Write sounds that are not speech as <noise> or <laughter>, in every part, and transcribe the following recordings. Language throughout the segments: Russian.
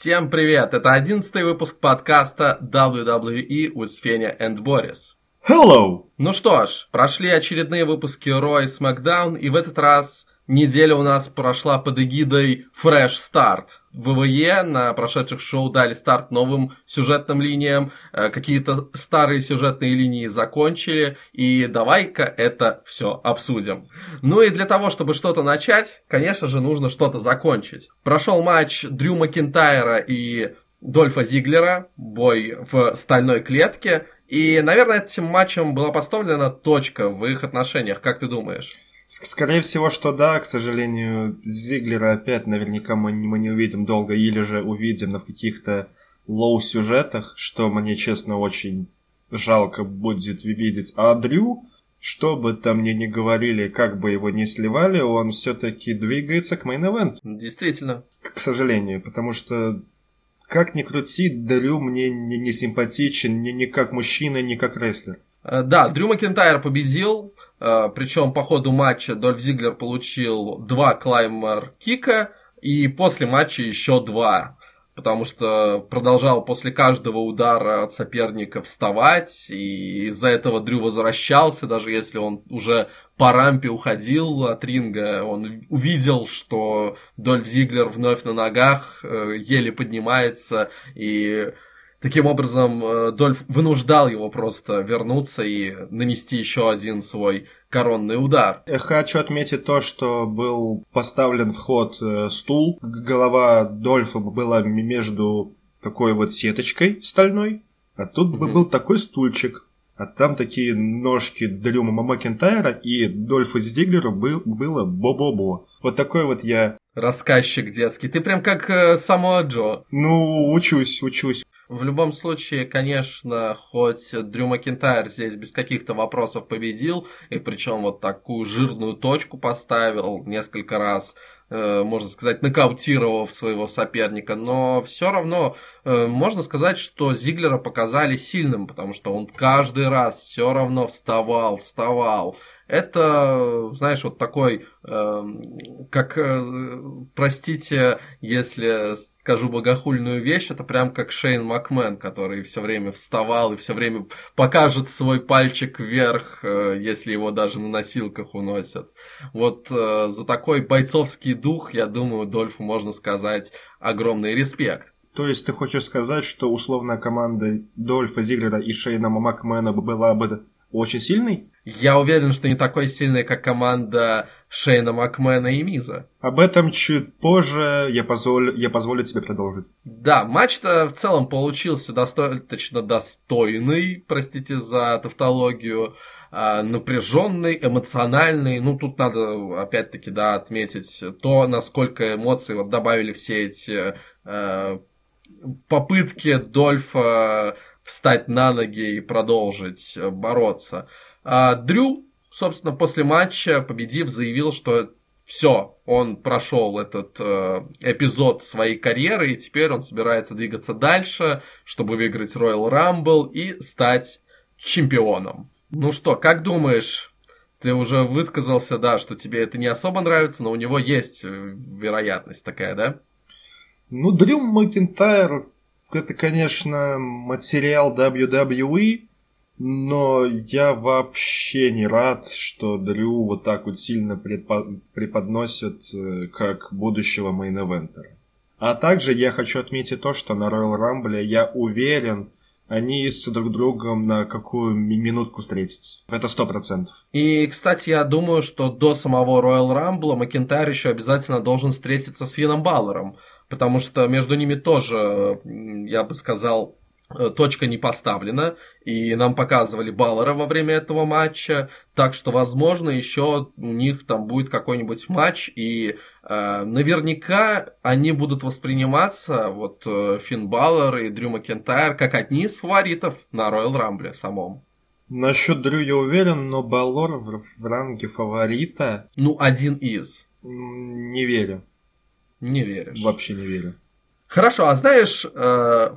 Всем привет! Это одиннадцатый выпуск подкаста WWE with Феня and Борис. Hello! Ну что ж, прошли очередные выпуски Raw и SmackDown, и в этот раз неделя у нас прошла под эгидой Fresh Start. ВВЕ на прошедших шоу дали старт новым сюжетным линиям, э, какие-то старые сюжетные линии закончили, и давай-ка это все обсудим. Ну и для того, чтобы что-то начать, конечно же, нужно что-то закончить. Прошел матч Дрю Макинтайра и Дольфа Зиглера, бой в стальной клетке, и, наверное, этим матчем была поставлена точка в их отношениях, как ты думаешь? Скорее всего, что да, к сожалению, Зиглера опять наверняка мы, мы не увидим долго, или же увидим, но в каких-то лоу-сюжетах, что мне, честно, очень жалко будет видеть. А Дрю, что бы там мне ни говорили, как бы его не сливали, он все-таки двигается к мейн-эвенту. Действительно. К сожалению, потому что как ни крути, Дрю мне не, не симпатичен ни, ни как мужчина, ни как рестлер. Э, да, Дрю Макентайр победил, причем по ходу матча Дольф Зиглер получил два клаймер кика и после матча еще два. Потому что продолжал после каждого удара от соперника вставать, и из-за этого Дрю возвращался, даже если он уже по рампе уходил от ринга, он увидел, что Дольф Зиглер вновь на ногах, э, еле поднимается, и Таким образом, э, Дольф вынуждал его просто вернуться и нанести еще один свой коронный удар. Хочу отметить то, что был поставлен в ход э, стул. Голова Дольфа была между такой вот сеточкой стальной, а тут mm-hmm. был такой стульчик. А там такие ножки Дрюма Макентайра и Дольфа Зиглера был, было бо-бо-бо. Вот такой вот я... Рассказчик детский. Ты прям как э, Самуа Джо. Ну, учусь, учусь. В любом случае, конечно, хоть Дрю Макинтайр здесь без каких-то вопросов победил, и причем вот такую жирную точку поставил несколько раз, э, можно сказать, нокаутировав своего соперника, но все равно э, можно сказать, что Зиглера показали сильным, потому что он каждый раз все равно вставал, вставал, это, знаешь, вот такой, э, как, э, простите, если скажу богохульную вещь, это прям как Шейн Макмен, который все время вставал и все время покажет свой пальчик вверх, э, если его даже на носилках уносят. Вот э, за такой бойцовский дух, я думаю, Дольфу можно сказать огромный респект. То есть ты хочешь сказать, что условная команда Дольфа Зиглера и Шейна Макмена была бы очень сильный? Я уверен, что не такой сильный, как команда Шейна Макмена и Миза. Об этом чуть позже я позволю, я позволю тебе продолжить. Да, матч-то в целом получился достаточно достойный, простите за тавтологию, а, напряженный, эмоциональный. Ну, тут надо, опять-таки, да, отметить то, насколько эмоций вот добавили все эти э, попытки Дольфа встать на ноги и продолжить э, бороться. А Дрю, собственно, после матча, победив, заявил, что все, он прошел этот э, эпизод своей карьеры, и теперь он собирается двигаться дальше, чтобы выиграть Royal Rumble и стать чемпионом. Ну что, как думаешь, ты уже высказался, да, что тебе это не особо нравится, но у него есть э, вероятность такая, да? Ну, Дрю Макинтайр это, конечно, материал WWE, но я вообще не рад, что Дрю вот так вот сильно предпо- преподносят э, как будущего main event ера. А также я хочу отметить то, что на Royal Rumble я уверен, они с друг другом на какую минутку встретятся. Это сто процентов. И, кстати, я думаю, что до самого Royal Rumble Макинтайр еще обязательно должен встретиться с Фином Балором потому что между ними тоже, я бы сказал, э, точка не поставлена, и нам показывали Баллера во время этого матча, так что, возможно, еще у них там будет какой-нибудь матч, и э, наверняка они будут восприниматься, вот э, Финн Баллер и Дрю Макентайр, как одни из фаворитов на Роyal Рамбле самом. Насчет Дрю я уверен, но Баллор в, в ранге фаворита... Ну, один из. Не верю. Не веришь. Вообще не верю. Хорошо, а знаешь, э,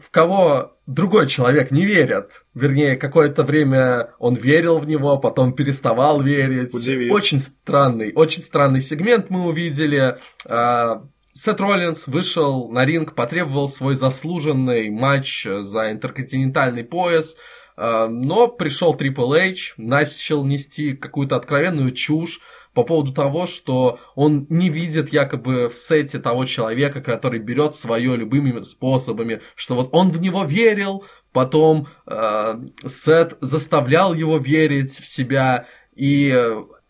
в кого другой человек не верит? Вернее, какое-то время он верил в него, потом переставал верить. Удиви. Очень странный, очень странный сегмент мы увидели. Э, Сет Роллинс вышел на ринг, потребовал свой заслуженный матч за интерконтинентальный пояс, э, но пришел Трипл Эйч, начал нести какую-то откровенную чушь по поводу того, что он не видит якобы в сете того человека, который берет свое любыми способами, что вот он в него верил, потом э, Сет заставлял его верить в себя, и...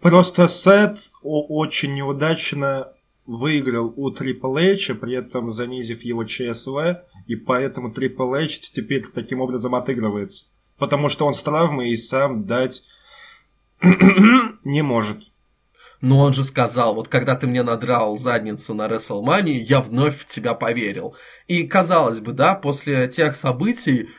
Просто Сет очень неудачно выиграл у Triple H, при этом занизив его ЧСВ, и поэтому Triple H теперь таким образом отыгрывается. Потому что он с травмой и сам дать <coughs> не может. Но он же сказал, вот когда ты мне надрал задницу на WrestleMania, я вновь в тебя поверил. И казалось бы, да, после тех событий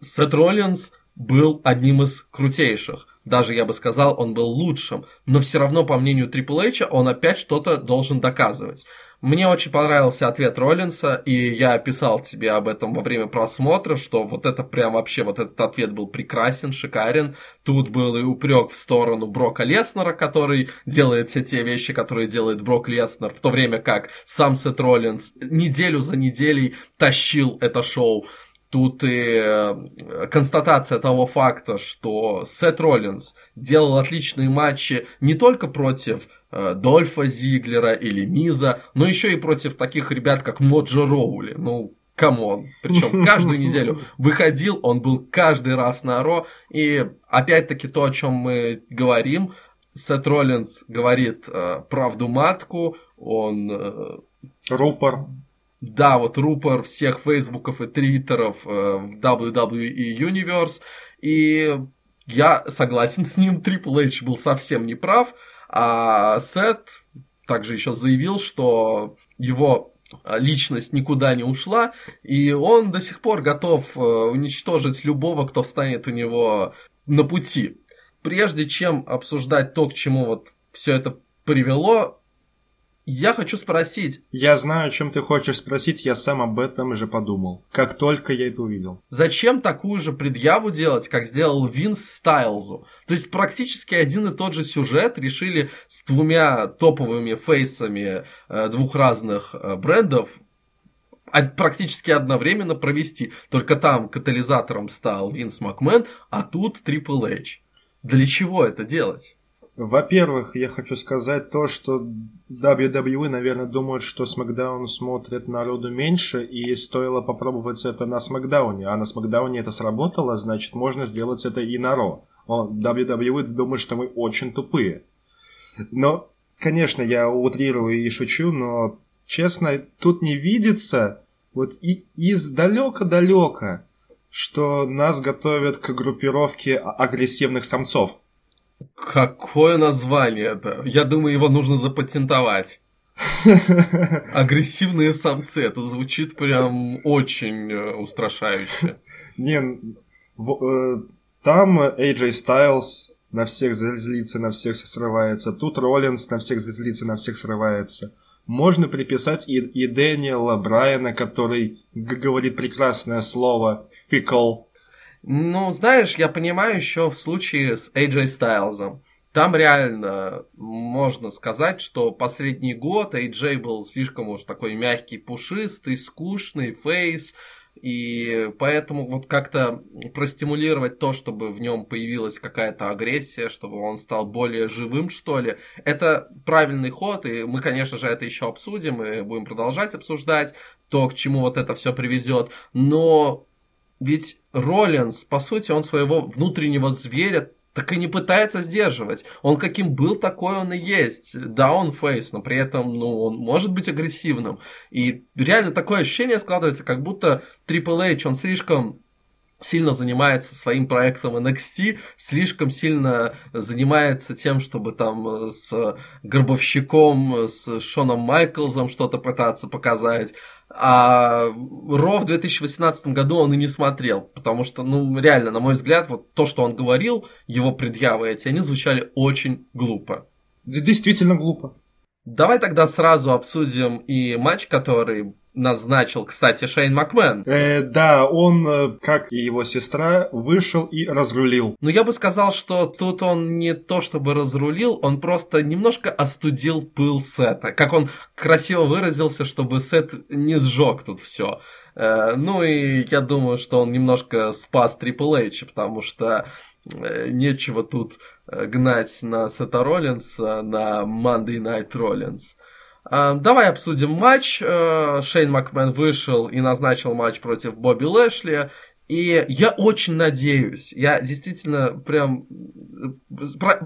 Сет Роллинс был одним из крутейших. Даже, я бы сказал, он был лучшим. Но все равно, по мнению Triple H, он опять что-то должен доказывать. Мне очень понравился ответ Роллинса, и я писал тебе об этом во время просмотра, что вот это прям вообще, вот этот ответ был прекрасен, шикарен. Тут был и упрек в сторону Брока Леснера, который делает все те вещи, которые делает Брок Леснер, в то время как сам Сет Роллинс неделю за неделей тащил это шоу. Тут и э, констатация того факта, что Сет Роллинс делал отличные матчи не только против э, Дольфа Зиглера или Миза, но еще и против таких ребят, как Моджо Роули. Ну, come on. Причем каждую <laughs> неделю выходил, он был каждый раз на Raw. И опять-таки то, о чем мы говорим, Сет Роллинс говорит э, правду матку, он... Э, Рупор. Да, вот рупор всех фейсбуков и твиттеров э, в WWE Universe. И я согласен с ним, Triple H был совсем не прав. А Сет также еще заявил, что его личность никуда не ушла, и он до сих пор готов э, уничтожить любого, кто встанет у него на пути. Прежде чем обсуждать то, к чему вот все это привело, я хочу спросить. Я знаю, о чем ты хочешь спросить, я сам об этом же подумал. Как только я это увидел. Зачем такую же предъяву делать, как сделал Винс Стайлзу? То есть практически один и тот же сюжет решили с двумя топовыми фейсами э, двух разных э, брендов практически одновременно провести. Только там катализатором стал Винс Макмен, а тут Трипл Эйч. Для чего это делать? Во-первых, я хочу сказать то, что WWE, наверное, думают, что SmackDown смотрит народу меньше, и стоило попробовать это на SmackDown, а на SmackDown это сработало, значит, можно сделать это и на Raw. WWE думает, что мы очень тупые. Но, конечно, я утрирую и шучу, но, честно, тут не видится вот и из далека-далека, что нас готовят к группировке агрессивных самцов. Какое название это? Я думаю, его нужно запатентовать. Агрессивные самцы. Это звучит прям очень э, устрашающе. Не, э, там AJ Styles на всех злится, на всех срывается. Тут Роллинс на всех злится, на всех срывается. Можно приписать и, и Дэниела Брайана, который говорит прекрасное слово «фикл», ну, знаешь, я понимаю еще в случае с AJ Стайлзом. Там реально можно сказать, что последний год AJ был слишком уж такой мягкий, пушистый, скучный, фейс, и поэтому вот как-то простимулировать то, чтобы в нем появилась какая-то агрессия, чтобы он стал более живым, что ли, это правильный ход, и мы, конечно же, это еще обсудим, и будем продолжать обсуждать то, к чему вот это все приведет, но ведь Роллинс, по сути, он своего внутреннего зверя так и не пытается сдерживать. Он каким был, такой он и есть. Да, он фейс, но при этом, ну, он может быть агрессивным. И реально такое ощущение складывается, как будто Triple H, он слишком сильно занимается своим проектом NXT, слишком сильно занимается тем, чтобы там с Горбовщиком, с Шоном Майклзом что-то пытаться показать, а Ро в 2018 году он и не смотрел, потому что, ну, реально, на мой взгляд, вот то, что он говорил, его предъявы эти, они звучали очень глупо. Действительно глупо. Давай тогда сразу обсудим и матч, который назначил, кстати, Шейн Макмен. Э, да, он, э, как и его сестра, вышел и разрулил. Ну, я бы сказал, что тут он не то чтобы разрулил, он просто немножко остудил пыл сета. Как он красиво выразился, чтобы сет не сжег тут все. Э, ну и я думаю, что он немножко спас Triple H, потому что э, нечего тут э, гнать на Сета Роллинса, на Monday Night Rollins. Давай обсудим матч. Шейн Макмен вышел и назначил матч против Бобби Лэшли. И я очень надеюсь, я действительно прям,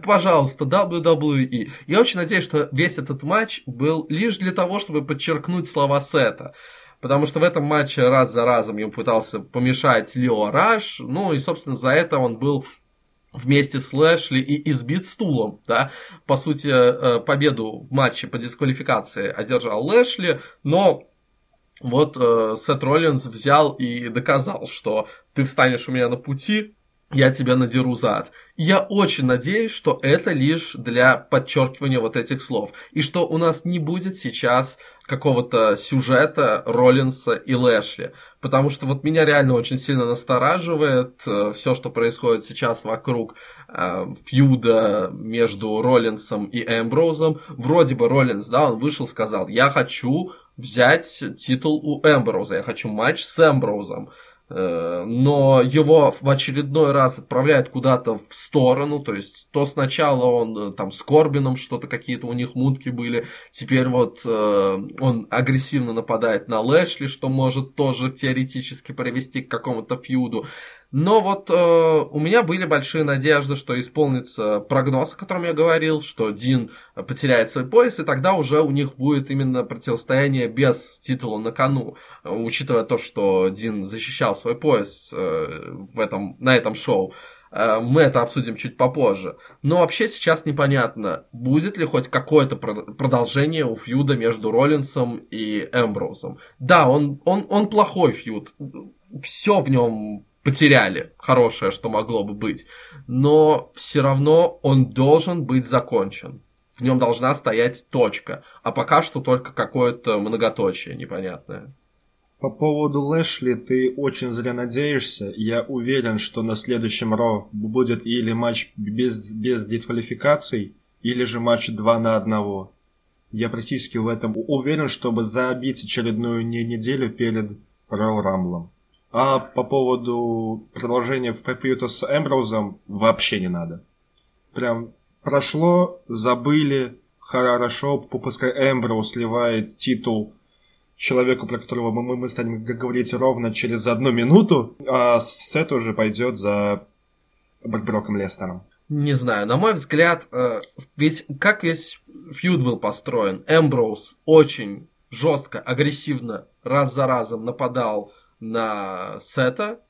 пожалуйста, WWE, я очень надеюсь, что весь этот матч был лишь для того, чтобы подчеркнуть слова Сета. Потому что в этом матче раз за разом ему пытался помешать Лео Раш. Ну и, собственно, за это он был вместе с Лэшли и избит стулом, да, по сути, э, победу в матче по дисквалификации одержал Лэшли, но вот э, Сет Роллинс взял и доказал, что ты встанешь у меня на пути, я тебя надеру зад. Я очень надеюсь, что это лишь для подчеркивания вот этих слов. И что у нас не будет сейчас какого-то сюжета Роллинса и Лэшли. Потому что вот меня реально очень сильно настораживает э, все, что происходит сейчас вокруг э, фьюда между Роллинсом и Эмброузом. Вроде бы Роллинс, да, он вышел, сказал, я хочу взять титул у Эмброуза, я хочу матч с Эмброузом. Э, но его в очередной раз отправляют куда-то в сторону, то есть то сначала он э, там с Корбином что-то какие-то у них мутки были, теперь вот э, он агрессивно нападает на Лэшли, что может тоже теоретически привести к какому-то фьюду. Но вот э, у меня были большие надежды, что исполнится прогноз, о котором я говорил, что Дин потеряет свой пояс, и тогда уже у них будет именно противостояние без титула на кону. Учитывая то, что Дин защищал свой пояс э, в этом, на этом шоу. Э, мы это обсудим чуть попозже. Но вообще сейчас непонятно, будет ли хоть какое-то продолжение у фьюда между Роллинсом и Эмброузом. Да, он, он, он плохой фьюд. Все в нем потеряли хорошее, что могло бы быть. Но все равно он должен быть закончен. В нем должна стоять точка. А пока что только какое-то многоточие непонятное. По поводу Лэшли ты очень зря надеешься. Я уверен, что на следующем Ро будет или матч без, без дисквалификаций, или же матч 2 на 1. Я практически в этом уверен, чтобы забить очередную неделю перед Роу Рамблом. А по поводу продолжения в фьюта с Эмброузом вообще не надо. Прям прошло, забыли, хорошо, пускай Эмброуз сливает титул человеку, про которого мы, мы, мы станем говорить ровно через одну минуту, а Сет уже пойдет за Броком Лестером. Не знаю, на мой взгляд, э, ведь как весь фьюд был построен, Эмброуз очень жестко, агрессивно, раз за разом нападал на Сета.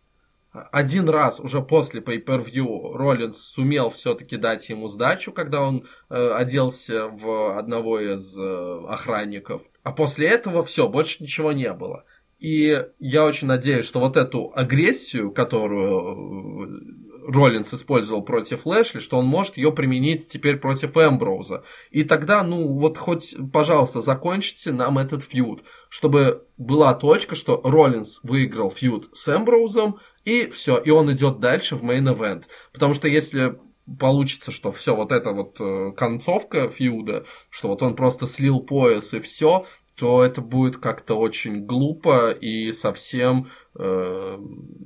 Один раз уже после Pay-Per-View Роллинс сумел все-таки дать ему сдачу, когда он э, оделся в одного из э, охранников. А после этого все, больше ничего не было. И я очень надеюсь, что вот эту агрессию, которую э, Роллинс использовал против Лэшли, что он может ее применить теперь против Эмброуза. И тогда, ну, вот хоть, пожалуйста, закончите нам этот feud, чтобы была точка, что Роллинс выиграл feud с Эмброузом, и все, и он идет дальше в main event. Потому что если получится, что все вот эта вот э, концовка feud а, что вот он просто слил пояс и все, то это будет как-то очень глупо и совсем э,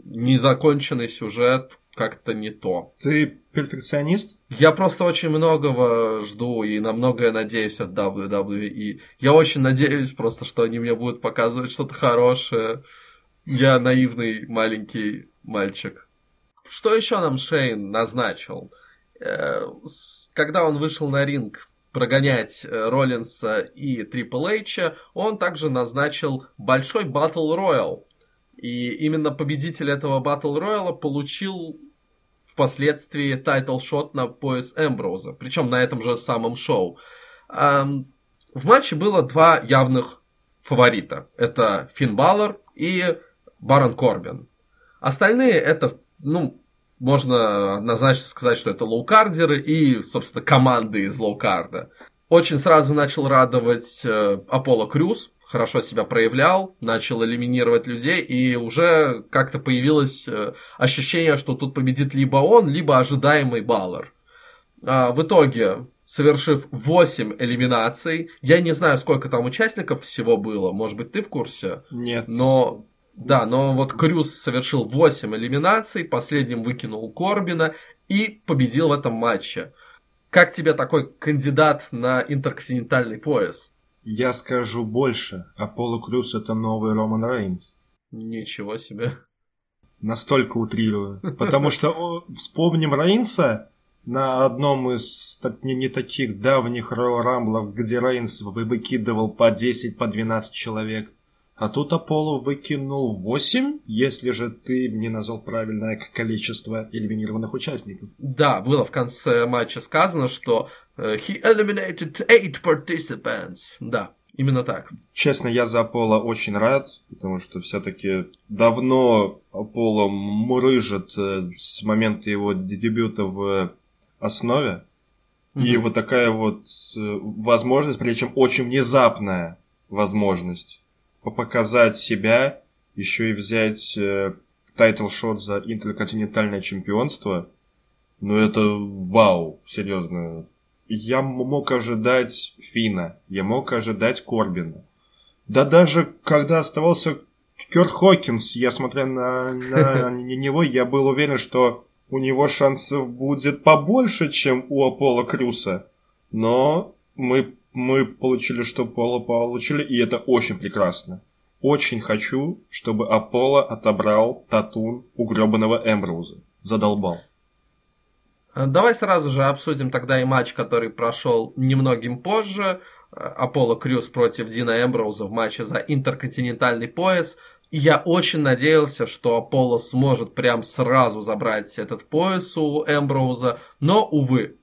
незаконченный сюжет, как-то не то. Ты перфекционист? Я просто очень многого жду и на многое надеюсь от WWE. Я очень надеюсь просто, что они мне будут показывать что-то хорошее. Я наивный маленький мальчик. Что еще нам Шейн назначил? Э, когда он вышел на ринг прогонять э, Роллинса и Трипл Эйча, он также назначил большой battle royal. И именно победитель этого батл рояла получил впоследствии title shot на пояс Эмброуза, причем на этом же самом шоу. В матче было два явных фаворита. Это Финн Балор и Барон Корбин. Остальные это, ну, можно однозначно сказать, что это лоукардеры и, собственно, команды из лоукарда. Очень сразу начал радовать э, Аполло Крюс, хорошо себя проявлял, начал элиминировать людей, и уже как-то появилось э, ощущение, что тут победит либо он, либо ожидаемый Баллар. А, в итоге, совершив 8 элиминаций, я не знаю, сколько там участников всего было, может быть, ты в курсе? Нет. Но да, но вот Крюс совершил 8 элиминаций, последним выкинул Корбина и победил в этом матче. Как тебе такой кандидат на интерконтинентальный пояс? Я скажу больше. Аполло Крюс это новый Роман Рейнс. Ничего себе. Настолько утрирую. Потому что вспомним Рейнса на одном из не, не таких давних Роyal Рамблов, где Рейнс выкидывал по 10, по 12 человек. А тут Аполло выкинул 8, если же ты не назвал правильное количество элиминированных участников. Да, было в конце матча сказано, что uh, he eliminated eight participants. Да, именно так. Честно, я за Аполло очень рад, потому что все-таки давно Аполло мурыжит э, с момента его дебюта в основе. Mm-hmm. И вот такая вот э, возможность, причем очень внезапная возможность показать себя, еще и взять title shot за интерконтинентальное чемпионство, ну это вау, серьезно. Я мог ожидать Фина, я мог ожидать Корбина. Да даже когда оставался Кёрт Хокинс, я смотря на, на <laughs> него, я был уверен, что у него шансов будет побольше, чем у Аполло Крюса. Но мы мы получили, что Пола получили, и это очень прекрасно. Очень хочу, чтобы Аполло отобрал татун у гребаного Эмброуза. Задолбал. Э, давай сразу же обсудим тогда и матч, который прошел немногим позже. Э, Аполло Крюс против Дина Эмброуза в матче за интерконтинентальный пояс. И я очень надеялся, что Аполло сможет прям сразу забрать этот пояс у Эмброуза, но, увы,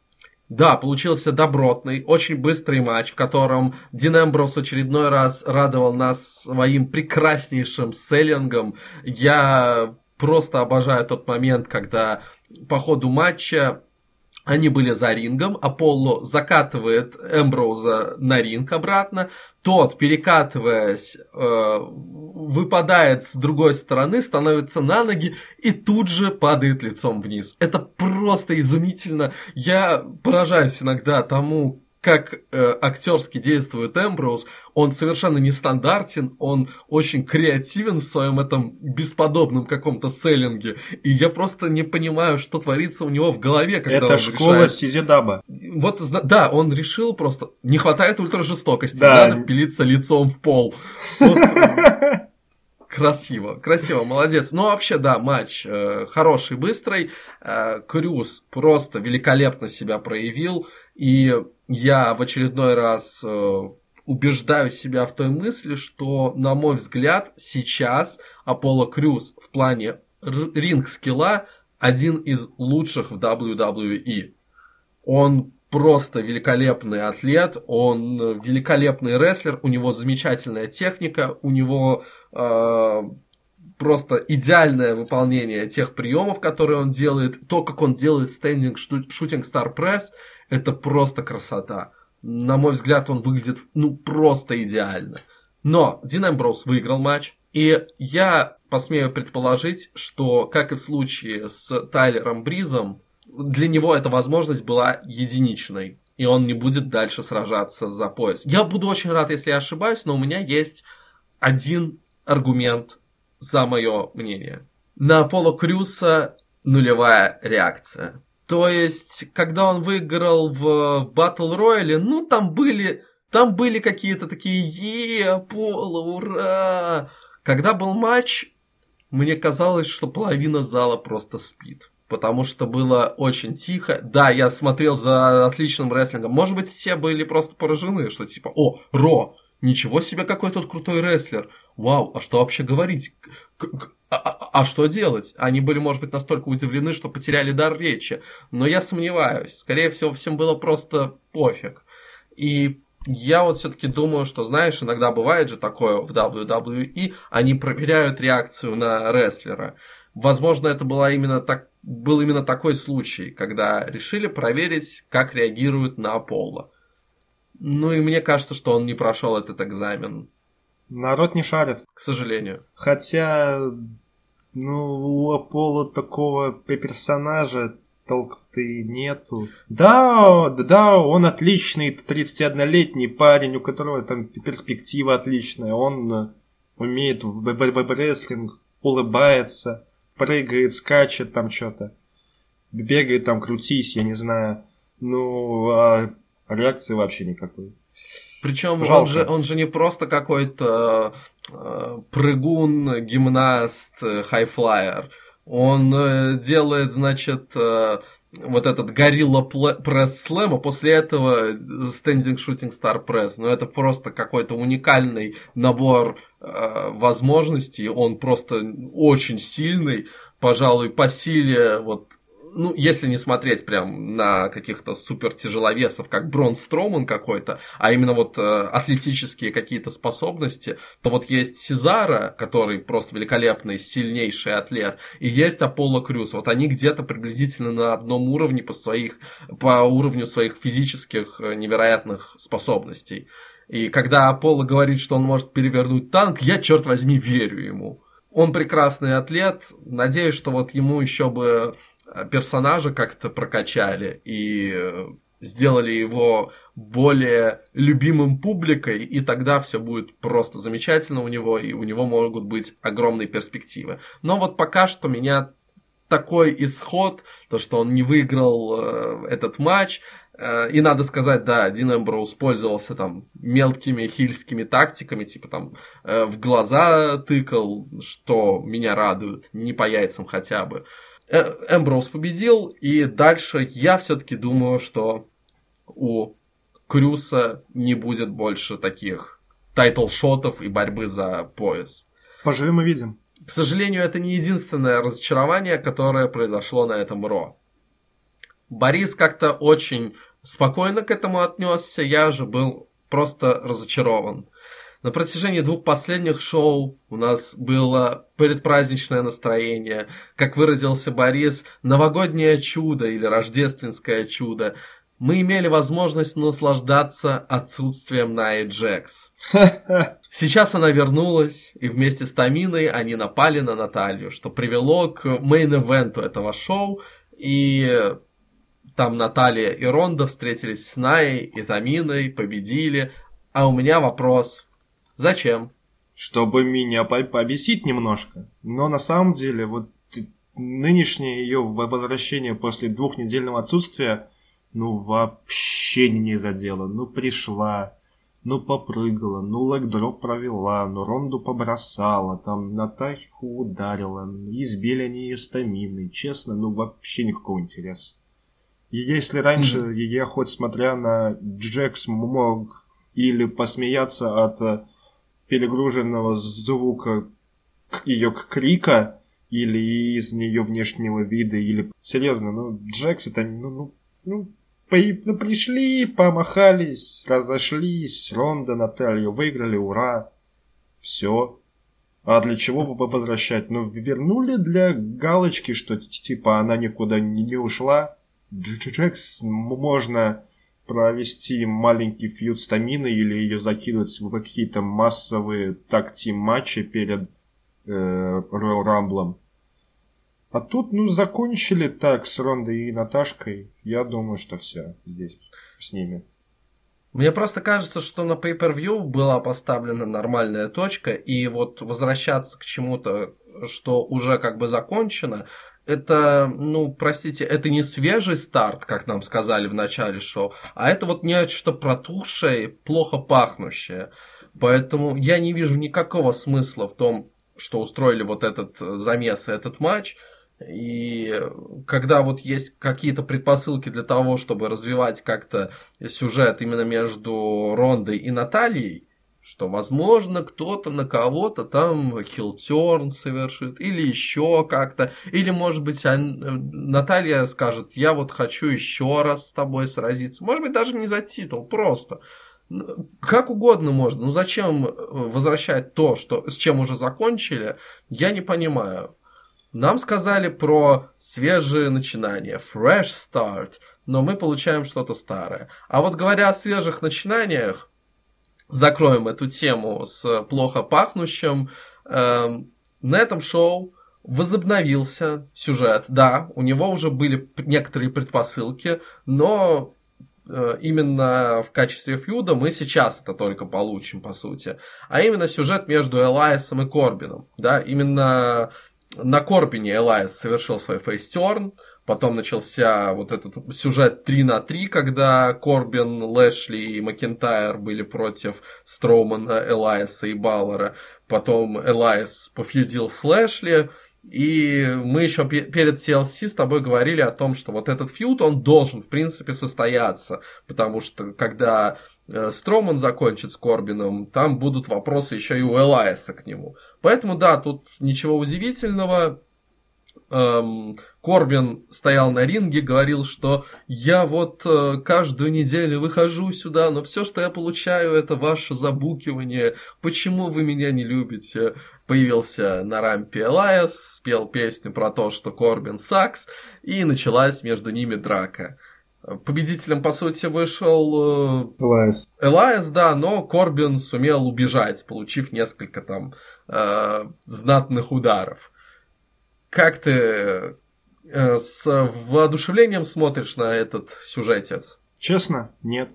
да, получился добротный, очень быстрый матч, в котором Дин Эмброс очередной раз радовал нас своим прекраснейшим селлингом. Я просто обожаю тот момент, когда по ходу матча они были за рингом, Аполло закатывает Эмброуза на ринг обратно, тот, перекатываясь, э, выпадает с другой стороны, становится на ноги и тут же падает лицом вниз. Это просто изумительно. Я поражаюсь иногда тому, как э, актерски действует Эмброуз, он совершенно нестандартен, он очень креативен в своем этом бесподобном каком-то селлинге, и я просто не понимаю, что творится у него в голове, когда Это он школа решает... Сизидаба. Вот, да, он решил просто, не хватает ультражестокости, да. надо пилиться лицом в пол. Вот, <laughs> Красиво, красиво, молодец. Ну, вообще, да, матч э, хороший, быстрый. Э, Крюс просто великолепно себя проявил. И я в очередной раз э, убеждаю себя в той мысли, что, на мой взгляд, сейчас Аполло Крюс в плане ринг-скилла один из лучших в WWE. Он просто великолепный атлет, он великолепный рестлер, у него замечательная техника, у него э, просто идеальное выполнение тех приемов, которые он делает, то, как он делает стендинг шутинг стар пресс, это просто красота. На мой взгляд, он выглядит ну просто идеально. Но Дин Эмброуз выиграл матч, и я посмею предположить, что, как и в случае с Тайлером Бризом, для него эта возможность была единичной, и он не будет дальше сражаться за пояс. Я буду очень рад, если я ошибаюсь, но у меня есть один аргумент за мое мнение. На Аполло Крюса нулевая реакция. То есть, когда он выиграл в Battle Royale, ну, там были, там были какие-то такие «Е, Аполло, ура!» Когда был матч, мне казалось, что половина зала просто спит потому что было очень тихо. Да, я смотрел за отличным рестлингом. Может быть, все были просто поражены, что типа, о, Ро, ничего себе, какой тут крутой рестлер. Вау, а что вообще говорить? А, а, а что делать? Они были, может быть, настолько удивлены, что потеряли дар речи. Но я сомневаюсь. Скорее всего, всем было просто пофиг. И я вот все-таки думаю, что, знаешь, иногда бывает же такое в WWE, они проверяют реакцию на рестлера. Возможно, это была именно так, был именно такой случай, когда решили проверить, как реагируют на Аполло. Ну и мне кажется, что он не прошел этот экзамен. Народ не шарит. К сожалению. Хотя, ну, у Аполло такого персонажа толк-то и нету. Да, да, он отличный 31-летний парень, у которого там перспектива отличная. Он умеет в рестлинг, улыбается, прыгает, скачет там что-то. Бегает там, крутись, я не знаю. Ну, а реакции вообще никакой. Причем он же, он же не просто какой-то э, прыгун, гимнаст, э, хайфлайер. Он э, делает, значит, э, вот этот горилла пресс слэм, а после этого стендинг шутинг стар пресс. Но это просто какой-то уникальный набор э, возможностей. Он просто очень сильный, пожалуй, по силе вот ну, если не смотреть прям на каких-то супер тяжеловесов, как Брон Строман какой-то, а именно вот э, атлетические какие-то способности, то вот есть Сезара, который просто великолепный, сильнейший атлет, и есть Аполло Крюс. Вот они где-то приблизительно на одном уровне по, своих, по уровню своих физических э, невероятных способностей. И когда Аполло говорит, что он может перевернуть танк, я, черт возьми, верю ему. Он прекрасный атлет. Надеюсь, что вот ему еще бы персонажа как-то прокачали и э, сделали его более любимым публикой, и тогда все будет просто замечательно у него, и у него могут быть огромные перспективы. Но вот пока что меня такой исход, то, что он не выиграл э, этот матч, э, и надо сказать, да, Дин Эмброуз пользовался там мелкими хильскими тактиками, типа там э, в глаза тыкал, что меня радует, не по яйцам хотя бы. Э, Эмброуз победил, и дальше я все-таки думаю, что у Крюза не будет больше таких тайтл-шотов и борьбы за пояс. Поживем и видим. К сожалению, это не единственное разочарование, которое произошло на этом Ро. Борис как-то очень спокойно к этому отнесся, я же был просто разочарован. На протяжении двух последних шоу у нас было предпраздничное настроение, как выразился Борис, новогоднее чудо или рождественское чудо. Мы имели возможность наслаждаться отсутствием Найи Джекс. <laughs> Сейчас она вернулась, и вместе с Таминой они напали на Наталью, что привело к мейн-эвенту этого шоу, и там Наталья и Ронда встретились с Наей и Таминой, победили. А у меня вопрос, Зачем? Чтобы меня побесить немножко. Но на самом деле, вот нынешнее ее возвращение после двухнедельного отсутствия, ну, вообще не задело. Ну, пришла, ну, попрыгала, ну, лэгдроп провела, ну, ронду побросала, там, Натаху ударила, избили они ее стаминой. Честно, ну, вообще никакого интереса. И если раньше mm-hmm. я хоть смотря на Джекс мог или посмеяться от э, перегруженного звука ее крика или из нее внешнего вида, или серьезно, ну, Джекс это, ну, ну, ну, по, ну пришли, помахались, разошлись, Ронда, Наталью выиграли, ура, все. А для чего возвращать? Ну, вернули для галочки, что типа она никуда не ушла. Джекс можно провести маленький фьюд с Таминой или ее закидывать в какие-то массовые так-тим матчи перед э, Royal. А тут, ну, закончили так с Рондой и Наташкой. Я думаю, что все здесь с ними. Мне просто кажется, что на Pay-Per-View была поставлена нормальная точка, и вот возвращаться к чему-то, что уже как бы закончено, это, ну, простите, это не свежий старт, как нам сказали в начале шоу, а это вот нечто протухшее, плохо пахнущее. Поэтому я не вижу никакого смысла в том, что устроили вот этот замес, этот матч. И когда вот есть какие-то предпосылки для того, чтобы развивать как-то сюжет именно между Рондой и Натальей, что, возможно, кто-то на кого-то там хилтерн совершит, или еще как-то, или, может быть, Наталья скажет, я вот хочу еще раз с тобой сразиться, может быть, даже не за титул, просто. Как угодно можно, но зачем э, возвращать то, что, с чем уже закончили, я не понимаю. Нам сказали про свежие начинания, fresh start, но мы получаем что-то старое. А вот говоря о свежих начинаниях, закроем эту тему с плохо пахнущим. Э, на этом шоу возобновился сюжет. Да, у него уже были некоторые предпосылки, но э, именно в качестве фьюда мы сейчас это только получим, по сути. А именно сюжет между Элайсом и Корбином. Да, именно на Корбине Элайс совершил свой фейстерн, Потом начался вот этот сюжет 3 на 3, когда Корбин, Лэшли и Макентайр были против Строумана, Элайса и Баллера. Потом Элайс пофьюдил с Лэшли. И мы еще перед TLC с тобой говорили о том, что вот этот фьюд, он должен, в принципе, состояться. Потому что, когда э, Строман закончит с Корбином, там будут вопросы еще и у Элайса к нему. Поэтому, да, тут ничего удивительного эм, Корбин стоял на ринге, говорил, что я вот э, каждую неделю выхожу сюда, но все, что я получаю, это ваше забукивание. Почему вы меня не любите? Появился на рампе Элайас, спел песню про то, что Корбин сакс, и началась между ними драка. Победителем, по сути, вышел э, Элайас. Элайас, да, но Корбин сумел убежать, получив несколько там э, знатных ударов. Как ты э, с воодушевлением смотришь на этот сюжетец? Честно, нет.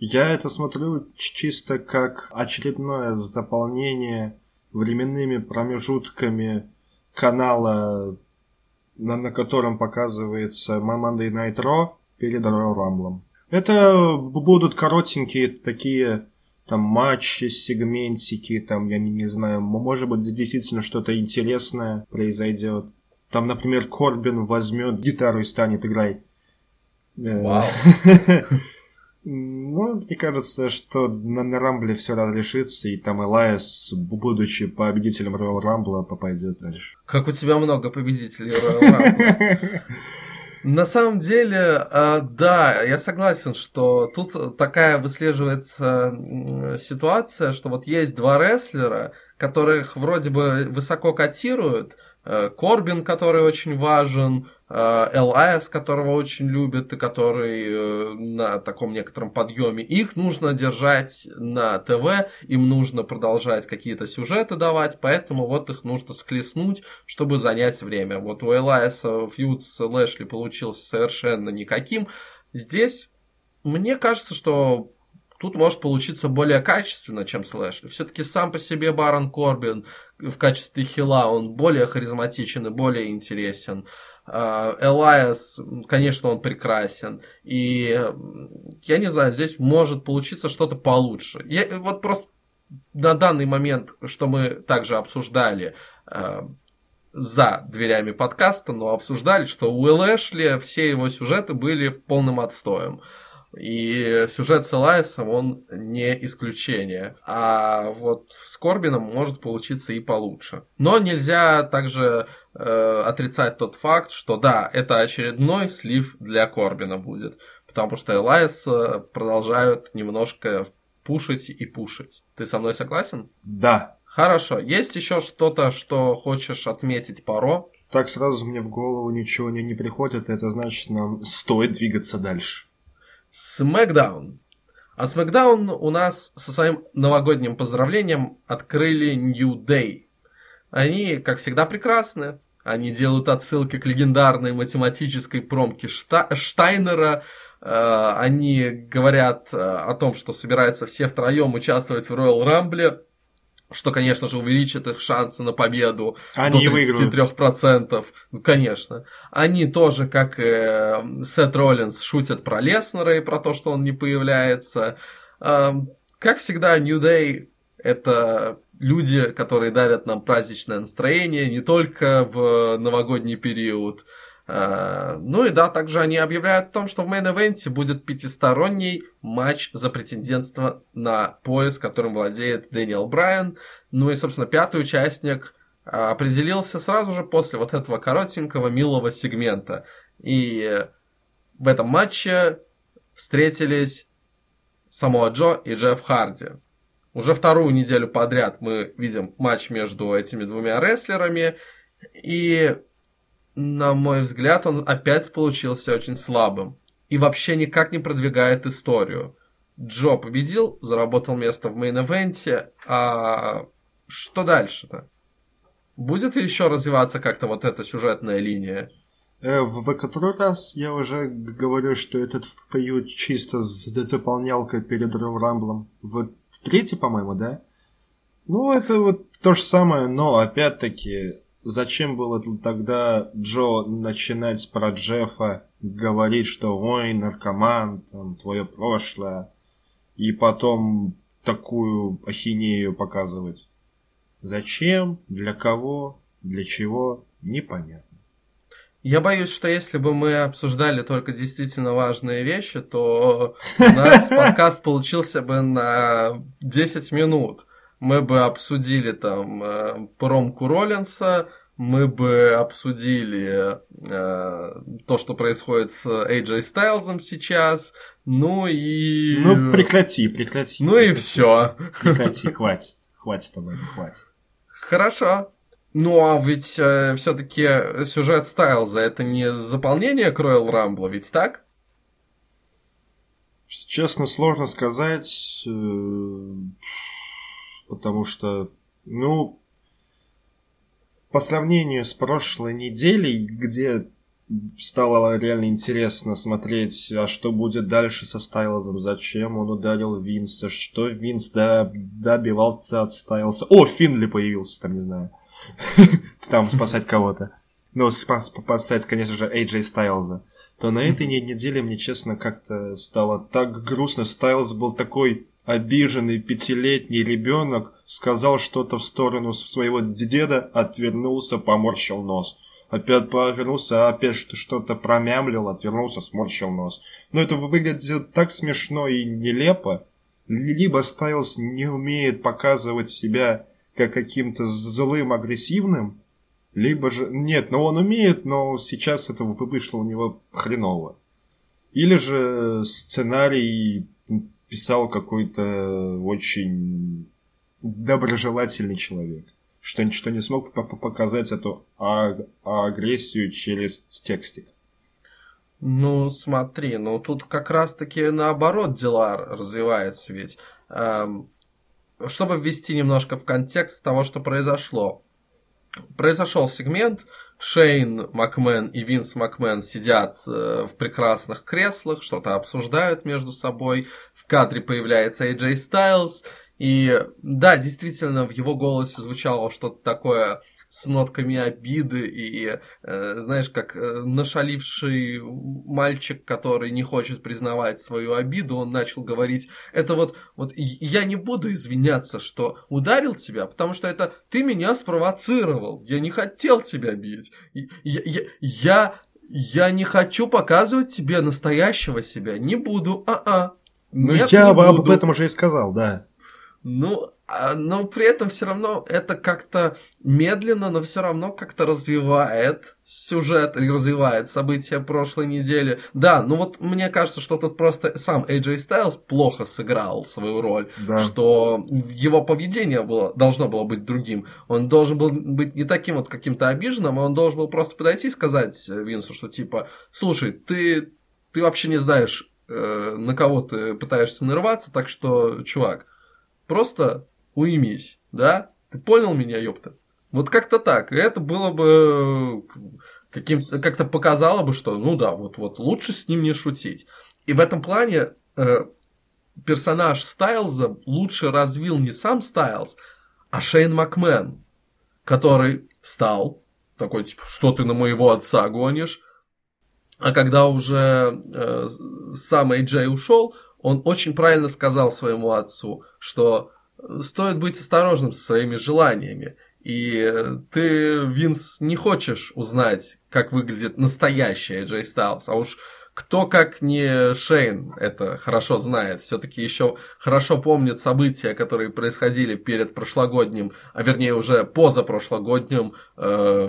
Я это смотрю чисто как очередное заполнение временными промежутками канала, на, на котором показывается Monday Night Raw перед Royal Rumble. Это будут коротенькие такие там матчи, сегментики, там, я не, не знаю, может быть, действительно что-то интересное произойдет. Там, например, Корбин возьмет гитару и станет играть. Э, Вау. <laughs> Ну, мне кажется, что на, на Рамбле все разрешится, и там Элайас, будучи победителем Роял Рамбла, попадет дальше. Как у тебя много победителей Роял Рамбла. <laughs> На самом деле, э, да, я согласен, что тут такая выслеживается ситуация, что вот есть два рестлера, которых вроде бы высоко котируют, Э, Корбин, который очень важен, э, Элайс, которого очень любят и который э, на таком некотором подъеме. Их нужно держать на ТВ, им нужно продолжать какие-то сюжеты давать, поэтому вот их нужно схлестнуть, чтобы занять время. Вот у Элайса фьюд с Лэшли получился совершенно никаким. Здесь мне кажется, что тут может получиться более качественно, чем с Лэшли. Все-таки сам по себе Барон Корбин в качестве хила, он более харизматичен и более интересен. А, Элайас, конечно, он прекрасен. И я не знаю, здесь может получиться что-то получше. Я, вот просто на данный момент, что мы также обсуждали, а, за дверями подкаста, но обсуждали, что у Эшли все его сюжеты были полным отстоем. И сюжет с Элайсом, он не исключение. А вот с Корбином может получиться и получше. Но нельзя также э, отрицать тот факт, что да, это очередной слив для Корбина будет. Потому что Элайс э, продолжают немножко пушить и пушить. Ты со мной согласен? Да. Хорошо. Есть еще что-то, что хочешь отметить Паро? Так сразу мне в голову ничего не, не приходит, это значит нам стоит двигаться дальше. SmackDown. А SmackDown у нас со своим новогодним поздравлением открыли New Day. Они, как всегда, прекрасны. Они делают отсылки к легендарной математической промке Шта- Штайнера. Э, они говорят э, о том, что собираются все втроем участвовать в Royal Rumble что, конечно же, увеличит их шансы на победу Они до 33%. Ну, конечно. Они тоже, как э, Сет Роллинс, шутят про Леснера и про то, что он не появляется. Э, как всегда, New Day — это люди, которые дарят нам праздничное настроение не только в новогодний период, Э, ну и да, также они объявляют о том, что в мейн-эвенте будет пятисторонний матч за претендентство на пояс, которым владеет Дэниел Брайан. Ну и, собственно, пятый участник э, определился сразу же после вот этого коротенького, милого сегмента. И в этом матче встретились Самоа Джо и Джефф Харди. Уже вторую неделю подряд мы видим матч между этими двумя рестлерами. И на мой взгляд, он опять получился очень слабым. и вообще никак не продвигает историю. Джо победил, заработал место в мейн-эвенте, а что дальше-то? Будет ли еще развиваться как-то вот эта сюжетная линия? Э, в, в который раз я уже говорю, что этот фьюд чисто заполнялка перед Рамблом. В третий, по-моему, да? Ну, это вот то же самое, но опять-таки, зачем было тогда Джо начинать про Джеффа, говорить, что ой, наркоман, там, твое прошлое, и потом такую ахинею показывать? Зачем, для кого, для чего, непонятно. Я боюсь, что если бы мы обсуждали только действительно важные вещи, то <laughs> у нас подкаст получился бы на 10 минут. Мы бы обсудили там э, промку Роллинса, мы бы обсудили э, то, что происходит с AJ Стайлзом сейчас, ну и... Ну, прекрати, прекрати. Ну прекрати. и все. Прекрати, хватит, хватит об этом, хватит. Хорошо. Ну, а ведь э, все-таки сюжет Стайлза это не заполнение Кройл Рамбла, ведь так? Честно, сложно сказать, э, потому что, ну, по сравнению с прошлой неделей, где стало реально интересно смотреть, а что будет дальше со Стайлзом, зачем он ударил Винса, что Винс добивался от Стайлса. О, Финли появился, там, не знаю. <laughs> Там спасать кого-то. Ну, спасать, конечно же, AJ Стайлза. То на этой неделе мне, честно, как-то стало так грустно. Стайлз был такой обиженный пятилетний ребенок, сказал что-то в сторону своего деда, отвернулся, поморщил нос опять повернулся, опять что-то промямлил, отвернулся, сморщил нос. Но это выглядит так смешно и нелепо. Либо Стайлз не умеет показывать себя как каким-то злым, агрессивным, либо же... Нет, но он умеет, но сейчас это вышло у него хреново. Или же сценарий писал какой-то очень доброжелательный человек что, что не смог показать эту а агрессию через текстик. Ну, смотри, ну тут как раз-таки наоборот дела развиваются ведь. Эм, чтобы ввести немножко в контекст того, что произошло. Произошел сегмент, Шейн Макмен и Винс Макмен сидят э, в прекрасных креслах, что-то обсуждают между собой. В кадре появляется AJ Styles, и да, действительно, в его голосе звучало что-то такое с нотками обиды и, э, знаешь, как э, нашаливший мальчик, который не хочет признавать свою обиду, он начал говорить, это вот, вот я не буду извиняться, что ударил тебя, потому что это ты меня спровоцировал, я не хотел тебя бить, я, я, я, я не хочу показывать тебе настоящего себя, не буду, а-а. Ну, я об, об этом уже и сказал, да. Ну, а, но при этом все равно это как-то медленно, но все равно как-то развивает сюжет или развивает события прошлой недели. Да, ну вот мне кажется, что тут просто сам AJ Styles плохо сыграл свою роль, да. что его поведение было, должно было быть другим. Он должен был быть не таким вот каким-то обиженным, а он должен был просто подойти и сказать Винсу, что типа, слушай, ты, ты вообще не знаешь, э, на кого ты пытаешься нарываться, так что, чувак, Просто уймись, да? Ты понял меня, ёпта? Вот как-то так. И это было бы каким как-то показало бы, что ну да, вот, вот лучше с ним не шутить. И в этом плане э, персонаж Стайлза лучше развил не сам Стайлз, а Шейн Макмен, который стал такой, типа, что ты на моего отца гонишь? А когда уже э, сам Эйджей ушел, он очень правильно сказал своему отцу, что стоит быть осторожным со своими желаниями. И ты, Винс, не хочешь узнать, как выглядит настоящая Джей Стайлз, а уж кто, как не Шейн, это хорошо знает. Все-таки еще хорошо помнит события, которые происходили перед прошлогодним, а вернее уже позапрошлогодним э,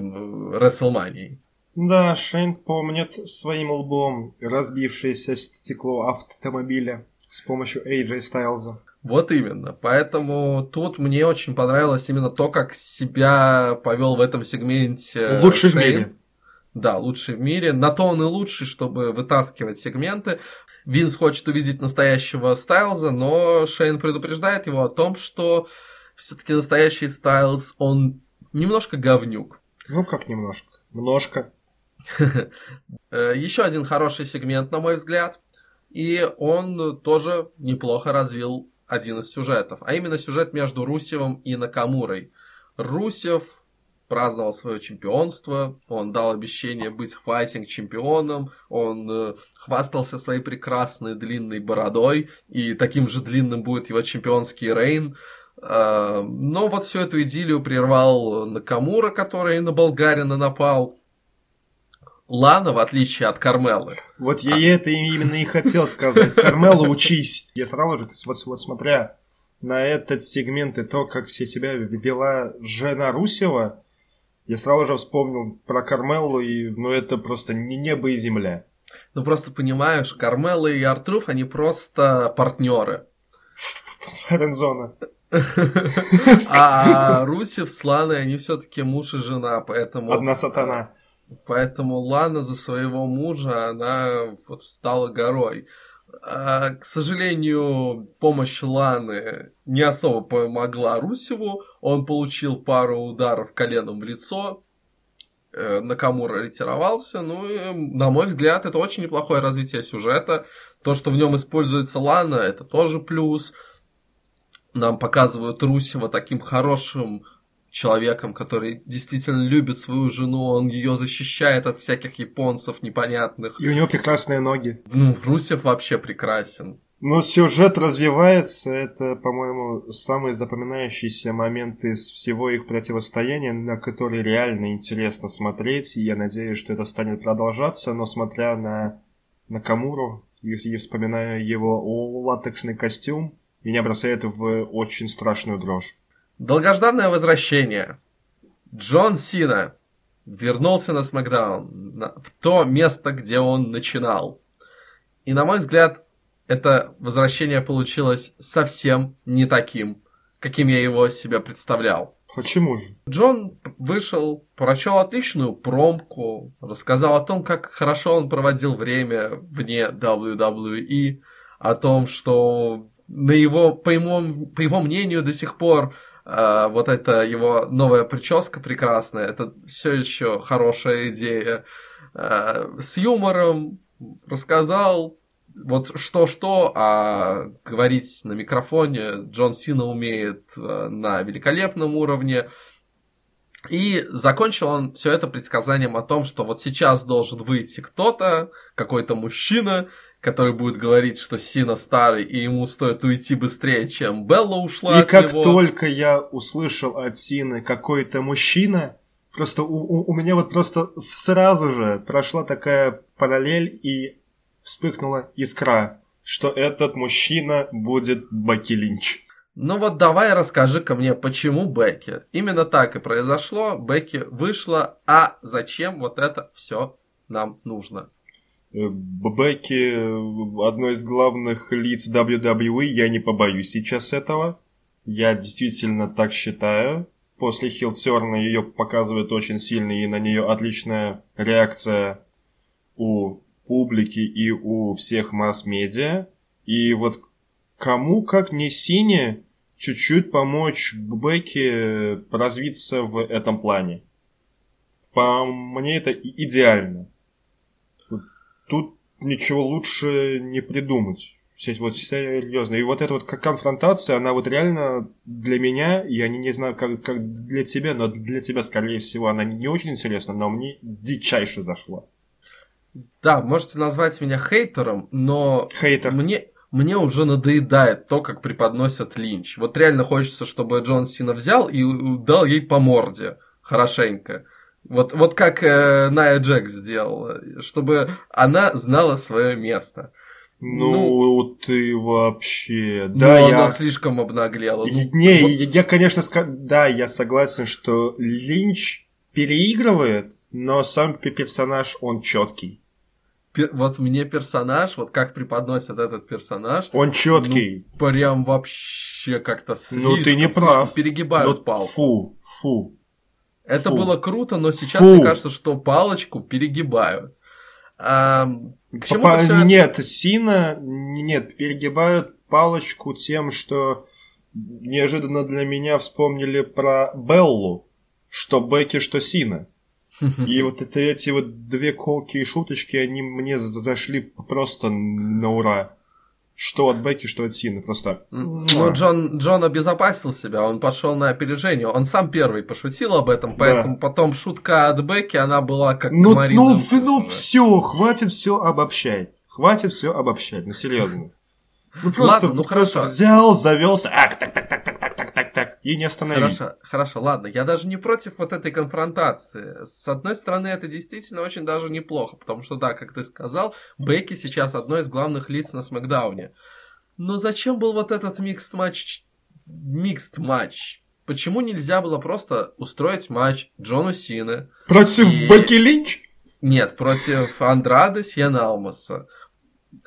Рестлманией. Да, Шейн помнит своим лбом разбившееся стекло автомобиля с помощью AJ Стайлза. Вот именно. Поэтому тут мне очень понравилось именно то, как себя повел в этом сегменте. Лучший Шейн. в мире. Да, лучший в мире. На то он и лучший, чтобы вытаскивать сегменты. Винс хочет увидеть настоящего Стайлза, но Шейн предупреждает его о том, что все-таки настоящий Стайлз, он немножко говнюк. Ну, как немножко? Немножко. <laughs> Э, Еще один хороший сегмент, на мой взгляд. И он тоже неплохо развил один из сюжетов. А именно сюжет между Русевым и Накамурой. Русев праздновал свое чемпионство, он дал обещание быть файтинг чемпионом, он э, хвастался своей прекрасной длинной бородой, и таким же длинным будет его чемпионский рейн. Э, но вот всю эту идиллию прервал Накамура, который на Болгарина напал. Лана, в отличие от Кармелы. Вот я это именно и хотел сказать. Кармела, учись. Я сразу же, вот, вот смотря на этот сегмент и то, как себя вела жена Русева, я сразу же вспомнил про Кармелу, и ну это просто не небо и земля. Ну просто понимаешь, Кармела и Артруф, они просто партнеры. Френдзона. <laughs> А Русев с Ланой, они все-таки муж и жена, поэтому... Одна сатана. Поэтому Лана за своего мужа, она вот встала горой. А, к сожалению, помощь Ланы не особо помогла Русеву. Он получил пару ударов коленом в лицо. Э, Накамура ретировался. Ну и, на мой взгляд, это очень неплохое развитие сюжета. То, что в нем используется Лана, это тоже плюс. Нам показывают Русева таким хорошим человеком, который действительно любит свою жену, он ее защищает от всяких японцев непонятных. И у него прекрасные ноги. Ну, Русев вообще прекрасен. Но сюжет развивается, это, по-моему, самый запоминающийся момент из всего их противостояния, на который реально интересно смотреть, и я надеюсь, что это станет продолжаться, но смотря на Накамуру и, и вспоминая его латексный костюм, меня бросает в очень страшную дрожь. Долгожданное возвращение. Джон Сина вернулся на Смакдаун, в то место, где он начинал. И, на мой взгляд, это возвращение получилось совсем не таким, каким я его себе представлял. Почему же? Джон вышел, прочел отличную промку, рассказал о том, как хорошо он проводил время вне WWE, о том, что на его, по, его, по его мнению до сих пор Uh, вот эта его новая прическа прекрасная, это все еще хорошая идея. Uh, с юмором рассказал, вот что-что, а говорить на микрофоне Джон Сина умеет uh, на великолепном уровне. И закончил он все это предсказанием о том, что вот сейчас должен выйти кто-то, какой-то мужчина, который будет говорить, что Сина старый, и ему стоит уйти быстрее, чем Белла ушла И от как него. только я услышал от Сины какой-то мужчина, просто у, у, у меня вот просто сразу же прошла такая параллель и вспыхнула искра, что этот мужчина будет Бекки Линч. Ну вот давай расскажи-ка мне, почему Бекки. Именно так и произошло. Бекки вышла, а зачем вот это все нам нужно? Бекки одно из главных лиц WWE, я не побоюсь сейчас этого. Я действительно так считаю. После Хилтерна ее показывают очень сильно, и на нее отличная реакция у публики и у всех масс-медиа. И вот кому, как не Сине, чуть-чуть помочь Бекки развиться в этом плане. По мне это идеально тут ничего лучше не придумать. Вот серьезно. И вот эта вот конфронтация, она вот реально для меня, я не, не знаю, как, как для тебя, но для тебя, скорее всего, она не очень интересна, но мне дичайше зашла. Да, можете назвать меня хейтером, но Хейтер. мне, мне уже надоедает то, как преподносят Линч. Вот реально хочется, чтобы Джон Сина взял и дал ей по морде хорошенько. Вот, вот как э, Ная Джек сделала, чтобы она знала свое место. Ну, ну, ты вообще... Да, я... она слишком обнаглела. Ну, не, вот... я, конечно, ска... да, я согласен, что Линч переигрывает, но сам персонаж, он четкий. Пер... Вот мне персонаж, вот как преподносят этот персонаж... Он четкий. Ну, прям вообще как-то слишком, Ну, ты не прав. перегибают ну, палку. Фу, фу. Это Фу. было круто, но сейчас Фу. мне кажется, что палочку перегибают. А, к чему всё это- Нет, Сина, нет, перегибают палочку тем, что неожиданно для меня вспомнили про Беллу, что Бекки, что Сина. <laughs> И вот это, эти вот две колки и шуточки, они мне зашли просто на ура. Что от Бекки, что от Сины, просто... Ну, Джон, Джон обезопасил себя, он пошел на опережение. Он сам первый пошутил об этом, поэтому потом шутка от Бекки, она была как Ну, комариная ну, ну все, хватит все обобщать. Хватит все обобщать, ну серьезно. Ну просто, Ладно, ну просто хорошо. взял, завелся, ак, так, так, так, так, и не остановить. Хорошо, хорошо, ладно. Я даже не против вот этой конфронтации. С одной стороны, это действительно очень даже неплохо, потому что, да, как ты сказал, Бекки сейчас одно из главных лиц на Смакдауне. Но зачем был вот этот микст матч? Микст матч? Почему нельзя было просто устроить матч Джону Сины? Против И- Бекки Линч? Нет, против Андрада Сиена Алмаса.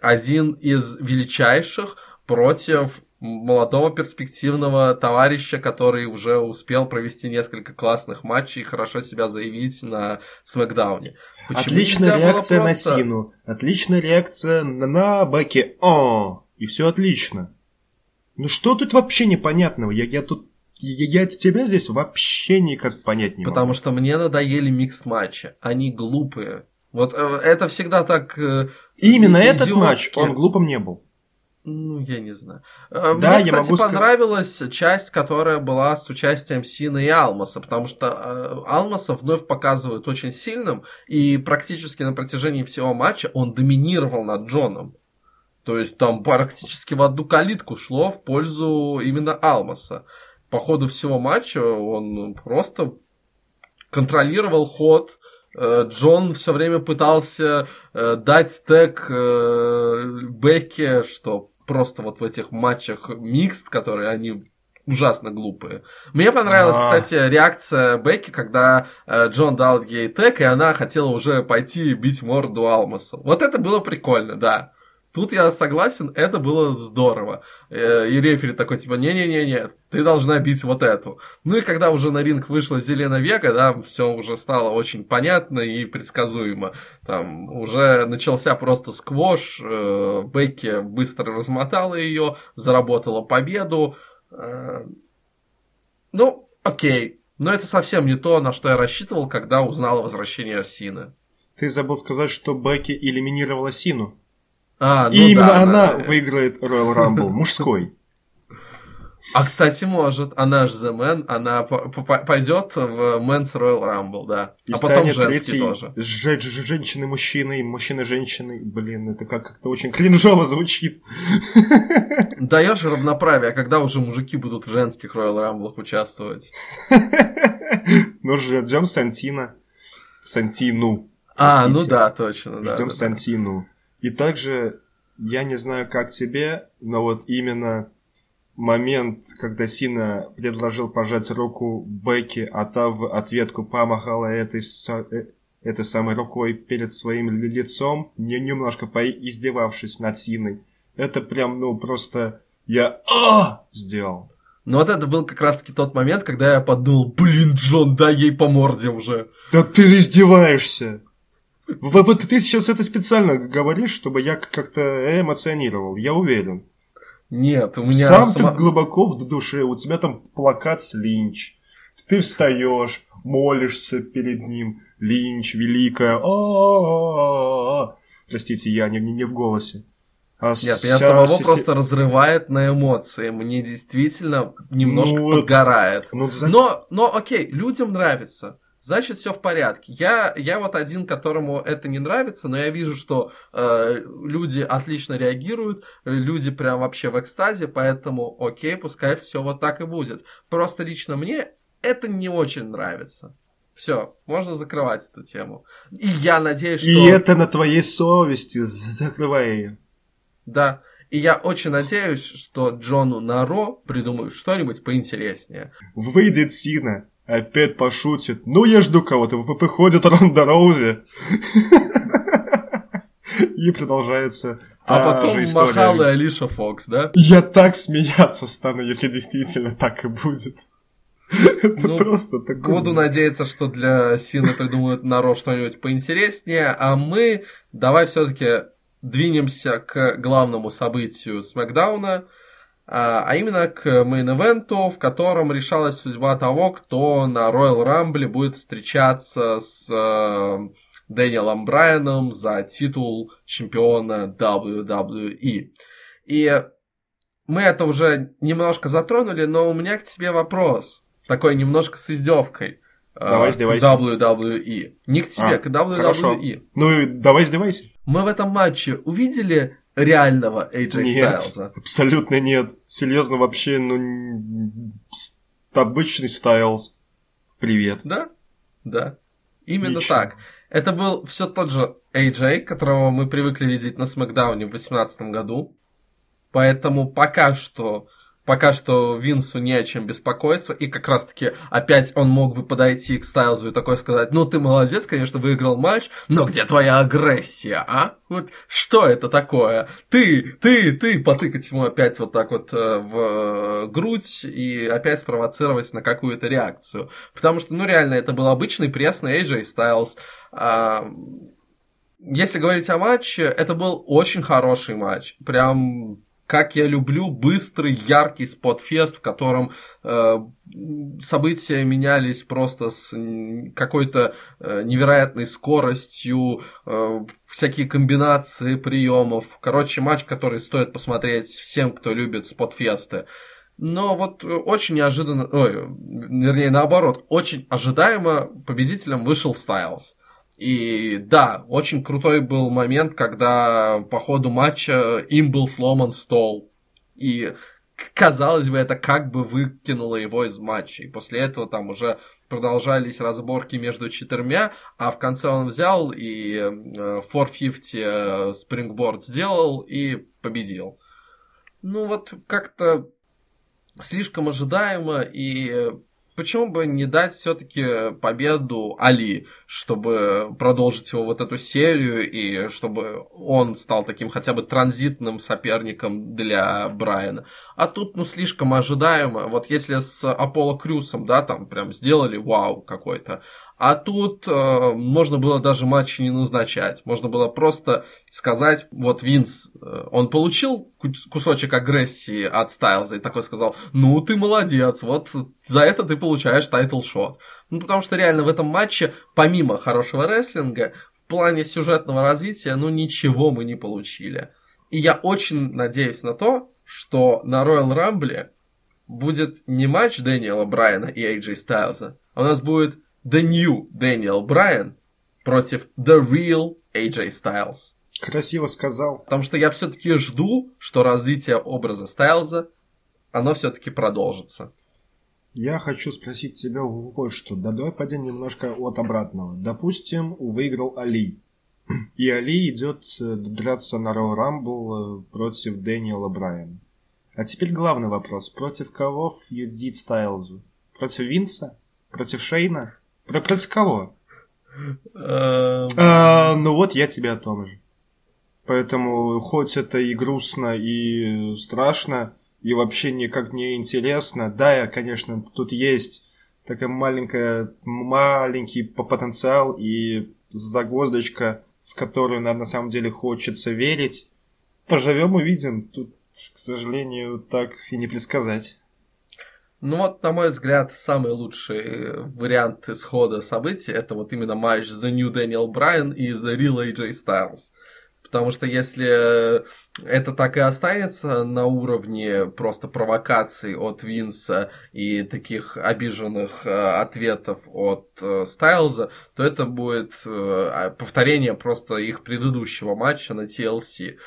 Один из величайших против молодого перспективного товарища, который уже успел провести несколько классных матчей и хорошо себя заявить на Смакдауне. Почему Отличная реакция просто- на Сину. Отличная реакция на, Бекки. О, и все отлично. Ну что тут вообще непонятного? Я, я тут... Я, я тебя здесь вообще никак понять не Потому могу. что мне надоели микс матчи. Они глупые. Вот э, это всегда так... э, Именно и- этот идиотски. матч, он глупым не был. Ну, я не знаю. Э, Да, Мне, я кстати, могу понравилась часть, которая была с участием Сина и Алмаса, потому что э, Алмаса вновь показывают очень сильным, и практически на протяжении всего матча он доминировал над Джоном. То есть там практически в одну калитку шло в пользу именно Алмаса. По ходу всего матча он просто контролировал ход. Э, Джон все время пытался дать стек Бекке, что просто вот в этих матчах микст, которые они ужасно глупые. Мне понравилась, А. кстати, реакция Бекки, когда э, Джон дал ей тег, и она хотела уже пойти бить морду Алмасу. Вот это было прикольно, да. Тут я согласен, это было здорово. Э, И рефери такой, типа, не-не-не-не, ты должна бить вот эту. Ну и когда уже на ринг вышла Зелена Вега, да, все уже стало очень понятно и предсказуемо. Там уже начался просто сквош, э, Бекки быстро размотала ее, заработала победу. Э, Ну, окей. Но это совсем не то, на что я рассчитывал, когда узнал о возвращении Сины. Ты забыл сказать, что Бекки элиминировала Сину. А, ну и именно да, она да. выиграет Royal Rumble, мужской. А, кстати, может. Она же The Man, она по- по- пойдет в Men's Royal Rumble, да. И а потом женский третьей тоже. же- же- женщиной-мужчиной, мужчиной-женщиной. Блин, это как- как-то очень кринжово звучит. <laughs> Даешь равноправие, когда уже мужики будут в женских Royal Rumble участвовать? <laughs> Ну, ждем Сантина. Сантину. А, ну да, точно, да. Ждем да, да. Сантину. И также, я не знаю, как тебе, но вот именно момент, когда Сина предложил пожать руку Бекки, а та в ответку помахала этой, э, этой самой рукой перед своим ли- лицом, не немножко поиздевавшись над Синой. Это прям, ну, просто я а сделал. Но вот это был как раз-таки тот момент, когда я подумал, блин, Джон, дай ей по морде уже. Да ты издеваешься! Вот ты сейчас это специально говоришь, чтобы я как-то эмоционировал, я уверен. Нет, у меня... Сам сама- ты глубоко в душе, у тебя там плакат с Линч. Ты встаешь, молишься перед ним. Линч, великая. а-а-а-а. Простите, я не, не, не в голосе. А Нет, меня самого ся- просто разрывает на эмоции. Мне действительно немножко Ну, подгорает. Ну, за- Но, но окей, людям нравится. Значит, все в порядке. Я, я вот один, которому это не нравится, но я вижу, что э, люди отлично реагируют, люди прям вообще в экстазе, поэтому окей, пускай все вот так и будет. Просто лично мне это не очень нравится. Все, можно закрывать эту тему. И я надеюсь, что... И это на твоей совести, закрывай ее. Да. И я очень надеюсь, что Джону на Ро придумают что-нибудь поинтереснее. Выйдет Сина, опять пошутит. Ну, я жду кого-то. В- Выходит Ронда Роузи. И продолжается А потом махал и Алиша Фокс, да? Я так смеяться стану, если действительно так и будет. Это ну, просто такое. Буду надеяться, что для Сины придумают народ что-нибудь поинтереснее, а мы давай все-таки двинемся к главному событию Смакдауна, а, а именно к мейн-эвенту, в котором решалась судьба того, кто на Royal Rumble будет встречаться с э, Дэниелом Брайаном за титул чемпиона WWE. И мы это уже немножко затронули, но у меня к тебе вопрос, такой немножко с издевкой. Давай, издевайся. К WWE. Не к тебе, а, к WWE. Хорошо. Ну, давай издевайся. Мы в этом матче увидели реального AJ нет, Стайлза? абсолютно нет. Серьезно, вообще, ну, обычный Стайлз. Привет. Да, да. Именно Ничего. так. Это был все тот же AJ, которого мы привыкли видеть на Смакдауне в 2018 году. Поэтому пока что пока что Винсу не о чем беспокоиться, и как раз-таки опять он мог бы подойти к Стайлзу и такой сказать, ну ты молодец, конечно, выиграл матч, но где твоя агрессия, а? Вот что это такое? Ты, ты, ты, потыкать ему опять вот так вот э, в э, грудь и опять спровоцировать на какую-то реакцию. Потому что, ну реально, это был обычный пресный AJ Styles. А, если говорить о матче, это был очень хороший матч. Прям как я люблю быстрый, яркий спотфест, в котором э, события менялись просто с какой-то э, невероятной скоростью, э, всякие комбинации приемов. Короче, матч, который стоит посмотреть всем, кто любит спотфесты. Но вот очень неожиданно, ой, вернее наоборот, очень ожидаемо победителем вышел Стайлз. И да, очень крутой был момент, когда по ходу матча им был сломан стол. И казалось бы, это как бы выкинуло его из матча. И после этого там уже продолжались разборки между четырьмя, а в конце он взял и 450 спрингборд сделал и победил. Ну вот как-то слишком ожидаемо и почему бы не дать все-таки победу Али, чтобы продолжить его вот эту серию и чтобы он стал таким хотя бы транзитным соперником для Брайана. А тут, ну, слишком ожидаемо. Вот если с Аполло Крюсом, да, там прям сделали вау какой-то, а тут э, можно было даже матчи не назначать. Можно было просто сказать, вот Винс, э, он получил кусочек агрессии от Стайлза и такой сказал, ну ты молодец, вот за это ты получаешь title shot. Ну потому что реально в этом матче, помимо хорошего рестлинга, в плане сюжетного развития, ну ничего мы не получили. И я очень надеюсь на то, что на Royal Rumble будет не матч Дэниела Брайана и AJ Стайлза, а у нас будет The New Daniel Bryan против The Real AJ Styles. Красиво сказал. Потому что я все-таки жду, что развитие образа Стайлза, оно все-таки продолжится. Я хочу спросить тебя вот что. Да давай пойдем немножко от обратного. Допустим, выиграл Али. И Али идет э, драться на Роу Рамбл э, против Дэниела Брайана. А теперь главный вопрос. Против кого фьюдит Стайлзу? Против Винса? Против Шейна? Про против кого? Эм. А, ну вот я тебе о том же. Поэтому, хоть это и грустно, и страшно, и вообще никак не интересно, да, я, конечно, тут есть такая маленькая, маленький потенциал и загвоздочка, в которую на, на самом деле хочется верить. Поживем увидим. Тут, к сожалению, так и не предсказать. Ну вот, на мой взгляд, самый лучший вариант исхода событий это вот именно матч The New Daniel Bryan и The Real AJ Styles. Потому что если это так и останется на уровне просто провокаций от Винса и таких обиженных э, ответов от э, Стайлза, то это будет э, повторение просто их предыдущего матча на TLC,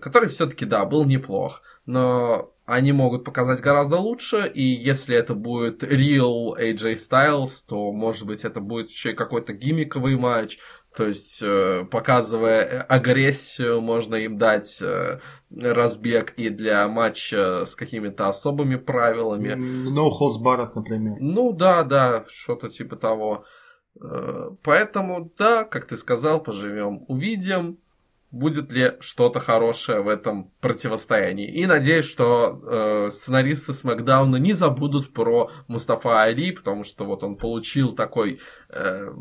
который все-таки, да, был неплох. Но они могут показать гораздо лучше, и если это будет real AJ Styles, то, может быть, это будет еще и какой-то гиммиковый матч, то есть, э, показывая агрессию, можно им дать э, разбег и для матча с какими-то особыми правилами. No holds barred, например. Ну да, да, что-то типа того. Э, поэтому, да, как ты сказал, поживем, увидим. Будет ли что-то хорошее в этом противостоянии. И надеюсь, что э, сценаристы Смакдауна не забудут про Мустафа Али, потому что вот он получил такой э,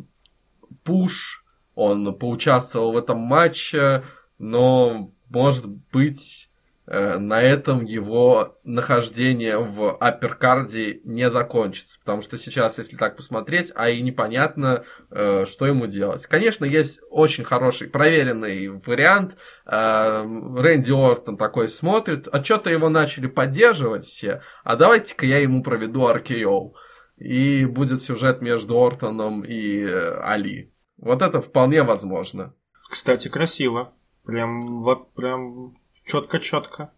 пуш, он поучаствовал в этом матче, но, может быть, на этом его нахождение в апперкарде не закончится. Потому что сейчас, если так посмотреть, а и непонятно, э, что ему делать. Конечно, есть очень хороший, проверенный вариант. Э, Рэнди Ортон такой смотрит, а что-то его начали поддерживать все, а давайте-ка я ему проведу RKO. И будет сюжет между Ортоном и Али. Вот это вполне возможно. Кстати, красиво. Прям, прям Четко-четко.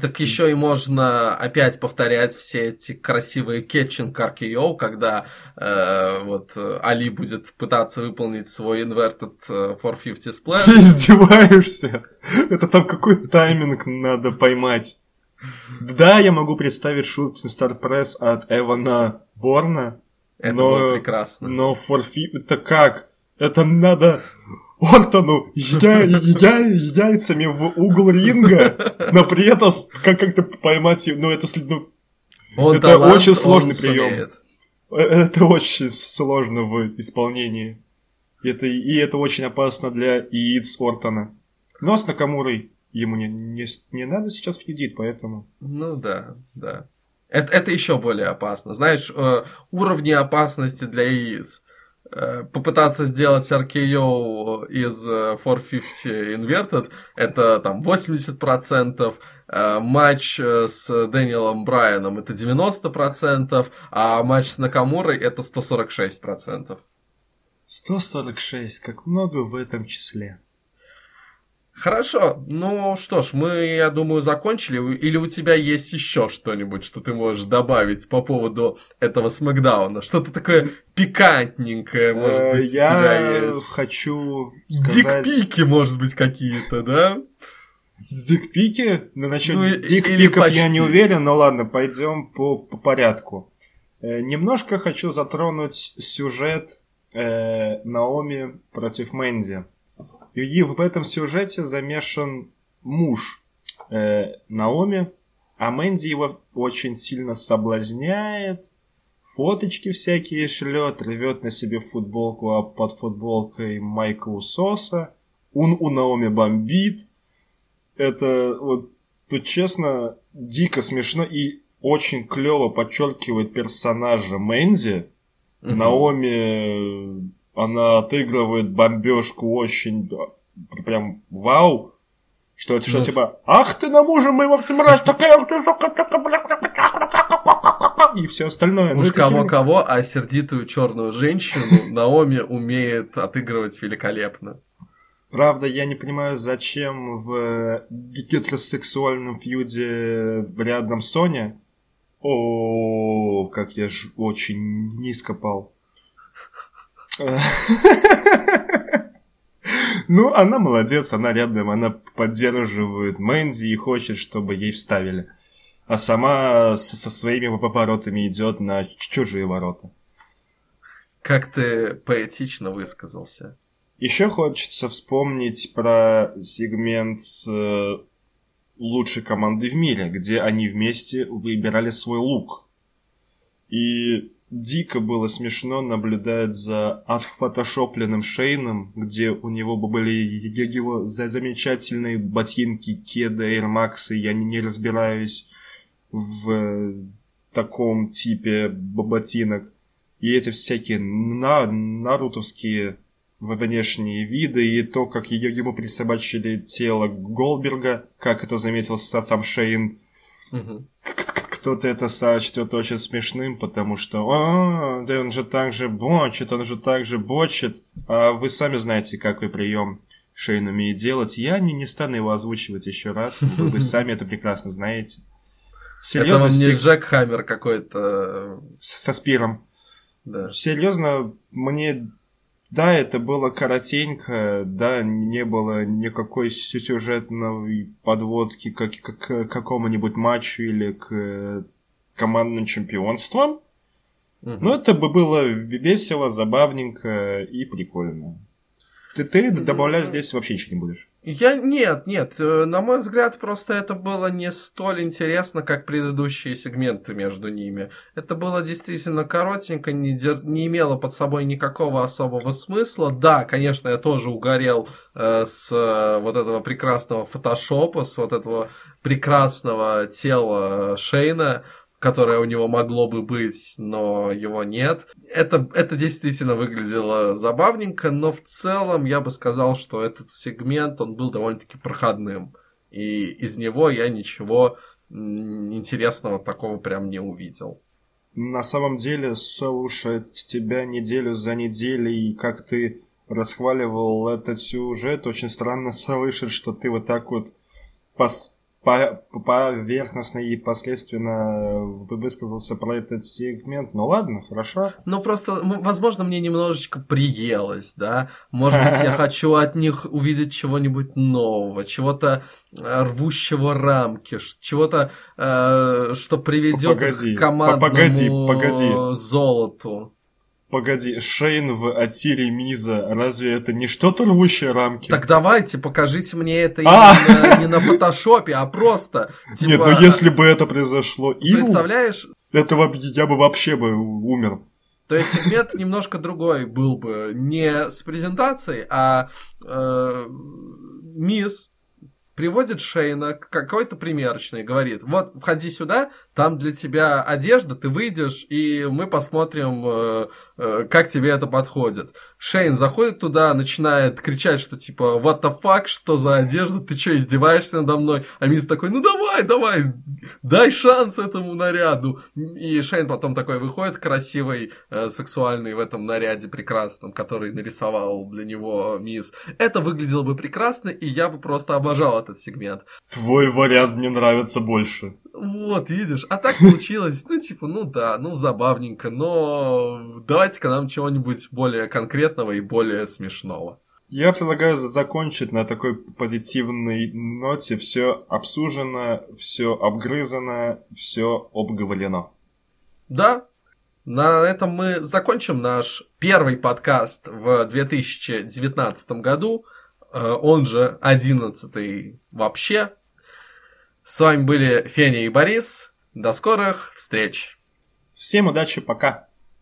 Так еще и можно опять повторять все эти красивые кетчинг RKO, когда э, вот Али будет пытаться выполнить свой inverted 450 <laughs> splash. Ты издеваешься? Это там какой тайминг надо поймать. Да, я могу представить шутки Star Press от Эвана Борна. Это но, было прекрасно. Но 450... Это как? Это надо Ортону я, я, яйцами в угол ринга, но при этом как- как-то поймать его, ну это, ну, он это талант, очень сложный прием. Сумеет. Э, это очень сложно в исполнении. Это, и это очень опасно для яиц Ортона. Но с Накамурой ему не, не, не надо сейчас фьюдить, поэтому... Ну да, да. Это, это еще более опасно. Знаешь, э, уровни опасности для яиц. Э, попытаться сделать RKO из 450 э, Inverted, это там 80%, э, матч с Дэниелом Брайаном это 90%, а матч с Накамурой это 146%. 146, как много в этом числе. Хорошо, ну что ж, мы, я думаю, закончили. Или у тебя есть еще что-нибудь, что ты можешь добавить по поводу этого Смакдауна? Что-то такое пикантненькое, может э, быть, у тебя есть? Я хочу сказать... Дикпики, может быть, какие-то, да? С дикпики? Ну, насчет ну, дикпиков я не уверен, но ладно, пойдем по, по порядку. Э, немножко хочу затронуть сюжет э, Наоми против Мэнди. И в этом сюжете замешан муж э, Наоми, а Мэнди его очень сильно соблазняет, фоточки всякие шлет, рвет на себе футболку, а под футболкой Майка Усоса. Он у Наоми бомбит. Это вот тут честно дико смешно и очень клево подчеркивает персонажа Мэнди. Угу. Наоми она отыгрывает бомбежку очень прям вау. Что это, что ну, типа, ах ты на мужа моего мразь, такая, и все остальное. Ну, Уж кого-кого, а сердитую черную женщину Наоми умеет отыгрывать великолепно. Правда, я не понимаю, зачем в гетеросексуальном фьюде рядом Соня. О, как я ж очень низко пал. Ну, она молодец, она рядом, она поддерживает Мэнди и хочет, чтобы ей вставили. А сама со своими поворотами идет на чужие ворота. Как ты поэтично высказался. Еще хочется вспомнить про сегмент э, лучшей командой в мире, где они вместе выбирали свой лук. И дико было смешно наблюдать за отфотошопленным Шейном, где у него были его замечательные ботинки Кеда Air Max, и я не разбираюсь в таком типе ботинок. И эти всякие на нарутовские внешние виды, и то, как ему присобачили тело Голберга, как это заметил сам Шейн. Угу кто-то это сочтет очень смешным, потому что «О, да он же так же бочит, он же так же бочит». А вы сами знаете, какой прием Шейн умеет делать. Я не, не стану его озвучивать еще раз. Вы, вы <laughs> сами это прекрасно знаете. Серьезно, это он не Джек Хаммер какой-то. Со спиром. Да. Серьезно, мне да, это было коротенько, да, не было никакой сюжетной подводки как, как, к какому-нибудь матчу или к командным чемпионствам. Угу. Но это бы было весело, забавненько и прикольно. Ты, ты добавлять здесь вообще ничего не будешь. Я нет, нет. Э, на мой взгляд, просто это было не столь интересно, как предыдущие сегменты между ними. Это было действительно коротенько, не, дер... не имело под собой никакого особого смысла. Да, конечно, я тоже угорел э, с э, вот этого прекрасного фотошопа, с вот этого прекрасного тела Шейна которое у него могло бы быть, но его нет. Это, это действительно выглядело забавненько, но в целом я бы сказал, что этот сегмент, он был довольно-таки проходным. И из него я ничего интересного такого прям не увидел. На самом деле, слушать тебя неделю за неделей, как ты расхваливал этот сюжет, очень странно <laughs> слышать, что ты вот так вот пос поверхностно и последственно высказался про этот сегмент. Ну ладно, хорошо. Ну просто, возможно, мне немножечко приелось, да. Может быть, я <laughs> хочу от них увидеть чего-нибудь нового, чего-то э, рвущего рамки, чего-то, э, что приведет к командному погоди, погоди. золоту. Погоди, Шейн в Атире Миза, разве это не что-то рвущее рамки? Так давайте, покажите мне это а! именно не на фотошопе, а просто. Типа... Нет, ну если бы это произошло Ил, Представляешь? Это я бы вообще бы умер. То есть сегмент немножко другой был бы. Не с презентацией, а э, Мисс приводит Шейна к какой-то примерочной, говорит, вот, входи сюда, там для тебя одежда, ты выйдешь, и мы посмотрим, э, э, как тебе это подходит. Шейн заходит туда, начинает кричать, что типа, what the fuck, что за одежда, ты что, издеваешься надо мной? А Мисс такой, ну давай, давай, дай шанс этому наряду. И Шейн потом такой выходит красивый, э, сексуальный в этом наряде прекрасном, который нарисовал для него Мисс. Это выглядело бы прекрасно, и я бы просто обожал этот сегмент. Твой вариант мне нравится больше. Вот, видишь, а так получилось, ну, типа, ну да, ну, забавненько, но давайте-ка нам чего-нибудь более конкретного и более смешного. Я предлагаю закончить на такой позитивной ноте. Все обсужено, все обгрызано, все обговорено. Да, на этом мы закончим наш первый подкаст в 2019 году. Э, он же 11 вообще. С вами были Феня и Борис. До скорых встреч. Всем удачи, пока.